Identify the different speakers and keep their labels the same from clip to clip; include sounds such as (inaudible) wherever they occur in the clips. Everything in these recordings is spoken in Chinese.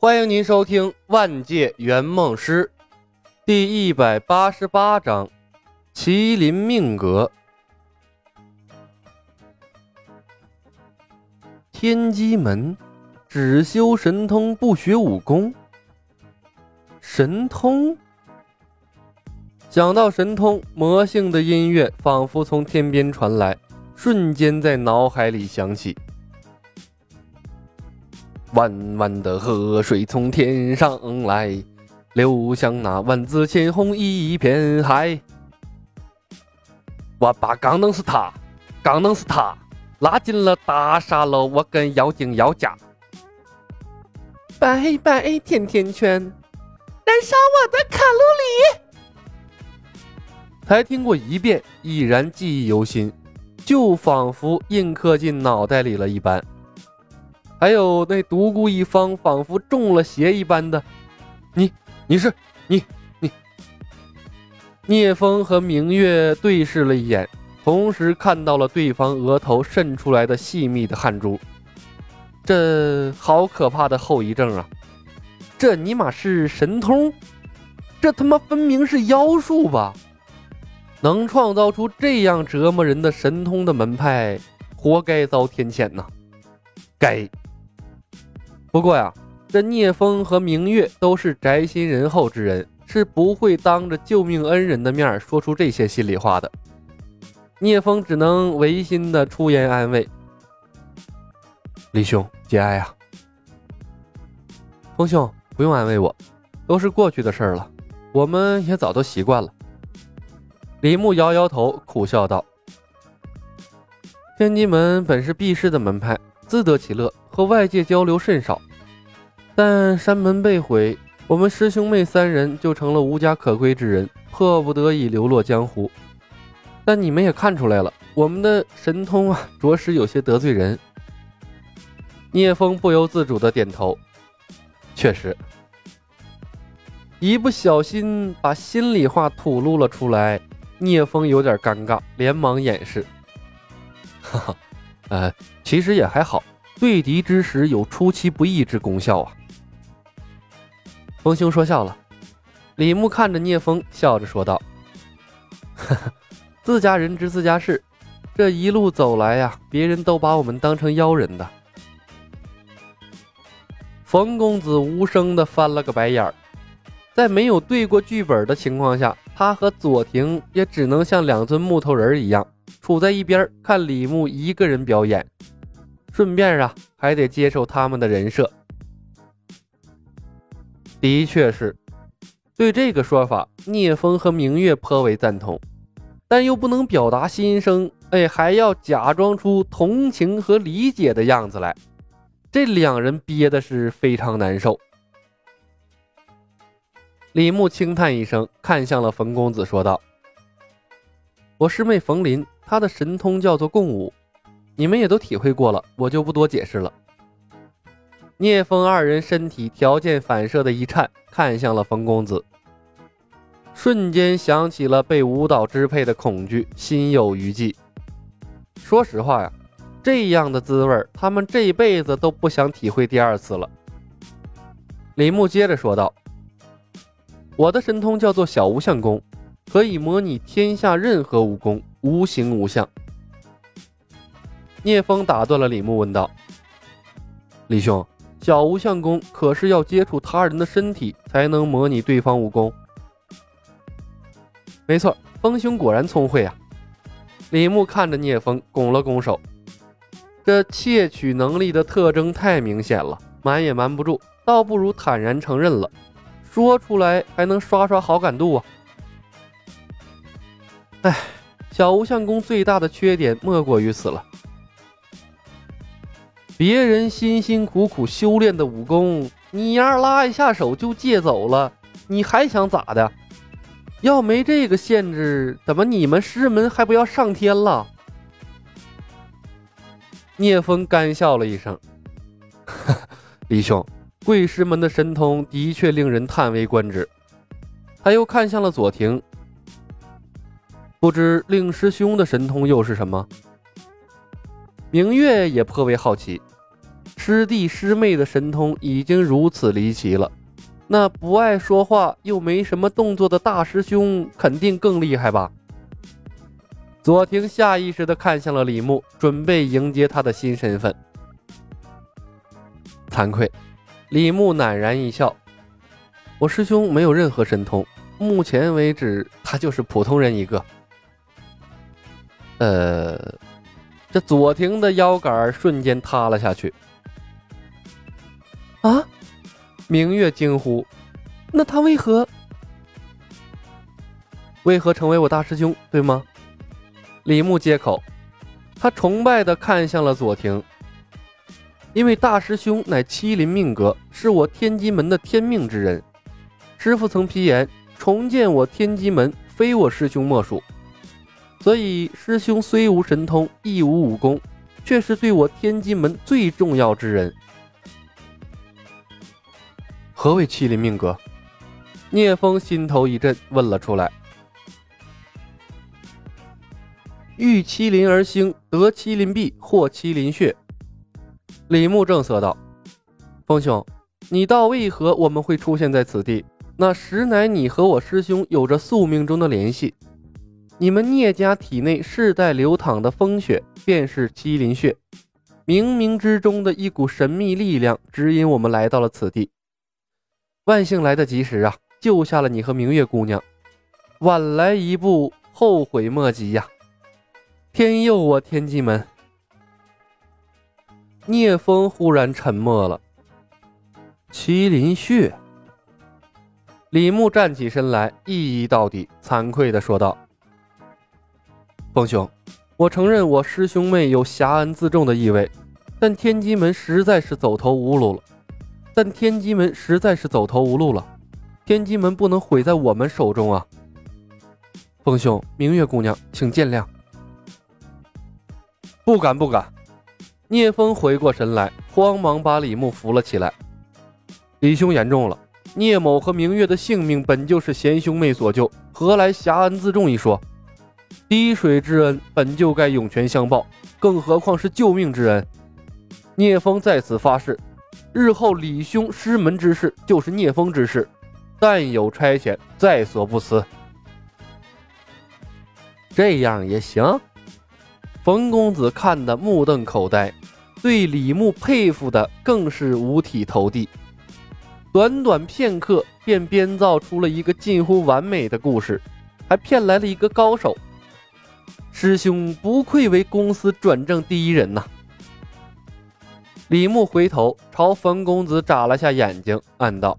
Speaker 1: 欢迎您收听《万界圆梦师》第一百八十八章《麒麟命格》。天机门只修神通，不学武功。神通？想到神通，魔性的音乐仿佛从天边传来，瞬间在脑海里响起。弯弯的河水从天上来，流向那万紫千红一片海。我把刚能是他，刚能是他，拉进了大沙漏，我跟妖精要家。拜拜甜甜圈，
Speaker 2: 燃烧我的卡路
Speaker 1: 里。才听过一遍，依然记忆犹新，就仿佛印刻进脑袋里了一般。还有那独孤一方，仿佛中了邪一般的，你你是你你。聂风和明月对视了一眼，同时看到了对方额头渗出来的细密的汗珠，这好可怕的后遗症啊！这尼玛是神通？这他妈分明是妖术吧？能创造出这样折磨人的神通的门派，活该遭天谴呐！该。不过呀，这聂风和明月都是宅心仁厚之人，是不会当着救命恩人的面说出这些心里话的。聂风只能违心的出言安慰：“李兄节哀啊。”风兄不用安慰我，都是过去的事了，我们也早都习惯了。李牧摇摇头，苦笑道：“天机门本是避世的门派，自得其乐。”和外界交流甚少，但山门被毁，我们师兄妹三人就成了无家可归之人，迫不得已流落江湖。但你们也看出来了，我们的神通啊，着实有些得罪人。聂风不由自主的点头，确实，一不小心把心里话吐露了出来，聂风有点尴尬，连忙掩饰。哈哈，呃，其实也还好。对敌之时有出其不意之功效啊！冯兄说笑了。李牧看着聂风，笑着说道：“呵呵，自家人知自家事，这一路走来呀，别人都把我们当成妖人的。”冯公子无声的翻了个白眼儿，在没有对过剧本的情况下，他和左庭也只能像两尊木头人一样，处在一边看李牧一个人表演。顺便啊，还得接受他们的人设。的确是，对这个说法，聂风和明月颇为赞同，但又不能表达心声，哎，还要假装出同情和理解的样子来，这两人憋的是非常难受。李牧轻叹一声，看向了冯公子，说道：“我师妹冯林，她的神通叫做共舞。”你们也都体会过了，我就不多解释了。聂风二人身体条件反射的一颤，看向了冯公子，瞬间想起了被舞蹈支配的恐惧，心有余悸。说实话呀，这样的滋味，他们这辈子都不想体会第二次了。李牧接着说道：“我的神通叫做小无相功，可以模拟天下任何武功，无形无相。”聂风打断了李牧，问道：“李兄，小无相功可是要接触他人的身体才能模拟对方武功？”“没错，风兄果然聪慧啊！”李牧看着聂风，拱了拱手。这窃取能力的特征太明显了，瞒也瞒不住，倒不如坦然承认了，说出来还能刷刷好感度啊！哎，小无相功最大的缺点莫过于此了。别人辛辛苦苦修炼的武功，你丫拉一下手就借走了，你还想咋的？要没这个限制，怎么你们师门还不要上天了？聂风干笑了一声：“ (laughs) 李兄，贵师门的神通的确令人叹为观止。”他又看向了左庭，不知令师兄的神通又是什么？明月也颇为好奇。师弟师妹的神通已经如此离奇了，那不爱说话又没什么动作的大师兄肯定更厉害吧？左庭下意识地看向了李牧，准备迎接他的新身份。惭愧，李牧赧然一笑：“我师兄没有任何神通，目前为止他就是普通人一个。”呃，这左庭的腰杆瞬间塌了下去。
Speaker 2: 啊！
Speaker 1: 明月惊呼：“
Speaker 2: 那他为何？
Speaker 1: 为何成为我大师兄？对吗？”李牧接口，他崇拜的看向了左庭，因为大师兄乃麒麟命格，是我天机门的天命之人。师傅曾批言，重建我天机门，非我师兄莫属。所以，师兄虽无神通，亦无武功，却是对我天机门最重要之人。何为麒麟命格？聂风心头一震，问了出来。遇麒麟而兴，得麒麟臂获麒麟血。李牧正色道：“风兄，你道为何我们会出现在此地？那实乃你和我师兄有着宿命中的联系。你们聂家体内世代流淌的风血，便是麒麟血。冥冥之中的一股神秘力量，指引我们来到了此地。”万幸来得及时啊，救下了你和明月姑娘。晚来一步，后悔莫及呀！天佑我天机门！聂风忽然沉默了。麒麟血。李牧站起身来，一一到底，惭愧的说道：“风兄，我承认我师兄妹有侠恩自重的意味，但天机门实在是走投无路了。”但天机门实在是走投无路了，天机门不能毁在我们手中啊！风兄，明月姑娘，请见谅。不敢不敢。聂风回过神来，慌忙把李牧扶了起来。李兄言重了，聂某和明月的性命本就是贤兄妹所救，何来侠恩自重一说？滴水之恩本就该涌泉相报，更何况是救命之恩？聂风在此发誓。日后李兄师门之事就是聂风之事，但有差遣，在所不辞。这样也行。冯公子看得目瞪口呆，对李牧佩服的更是五体投地。短短片刻，便编造出了一个近乎完美的故事，还骗来了一个高手。师兄不愧为公司转正第一人呐！李牧回头朝冯公子眨了下眼睛，暗道：“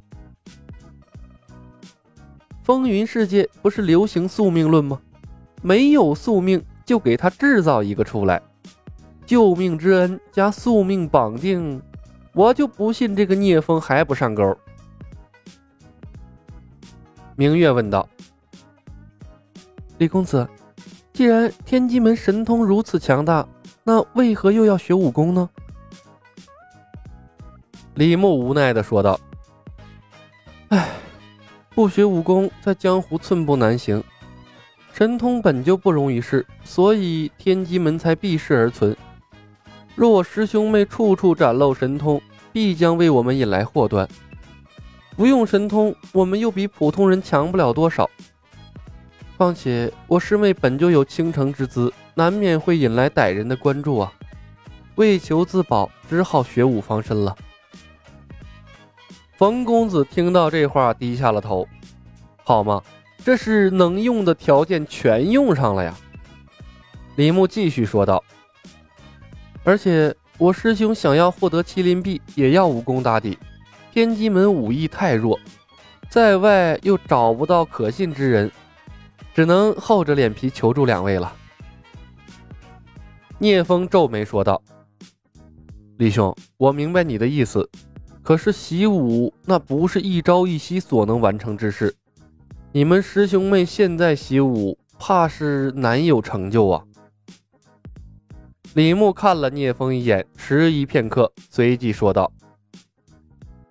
Speaker 1: 风云世界不是流行宿命论吗？没有宿命，就给他制造一个出来。救命之恩加宿命绑定，我就不信这个聂风还不上钩。”明月问道：“
Speaker 2: 李公子，既然天机门神通如此强大，那为何又要学武功呢？”
Speaker 1: 李牧无奈的说道：“哎，不学武功，在江湖寸步难行。神通本就不容于世，所以天机门才避世而存。若我师兄妹处处展露神通，必将为我们引来祸端。不用神通，我们又比普通人强不了多少。况且我师妹本就有倾城之姿，难免会引来歹人的关注啊。为求自保，只好学武防身了。”冯公子听到这话，低下了头。好吗？这是能用的条件全用上了呀。李牧继续说道：“而且我师兄想要获得麒麟臂，也要武功打底。天机门武艺太弱，在外又找不到可信之人，只能厚着脸皮求助两位了。”聂风皱眉说道：“李兄，我明白你的意思。”可是习武那不是一朝一夕所能完成之事，你们师兄妹现在习武，怕是难有成就啊。李牧看了聂风一眼，迟疑片刻，随即说道：“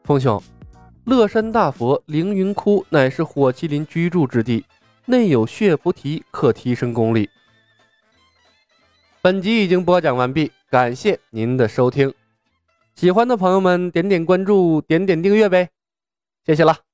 Speaker 1: 风兄，乐山大佛凌云窟乃是火麒麟居住之地，内有血菩提，可提升功力。”本集已经播讲完毕，感谢您的收听。喜欢的朋友们点点关注，点点订阅呗，谢谢了。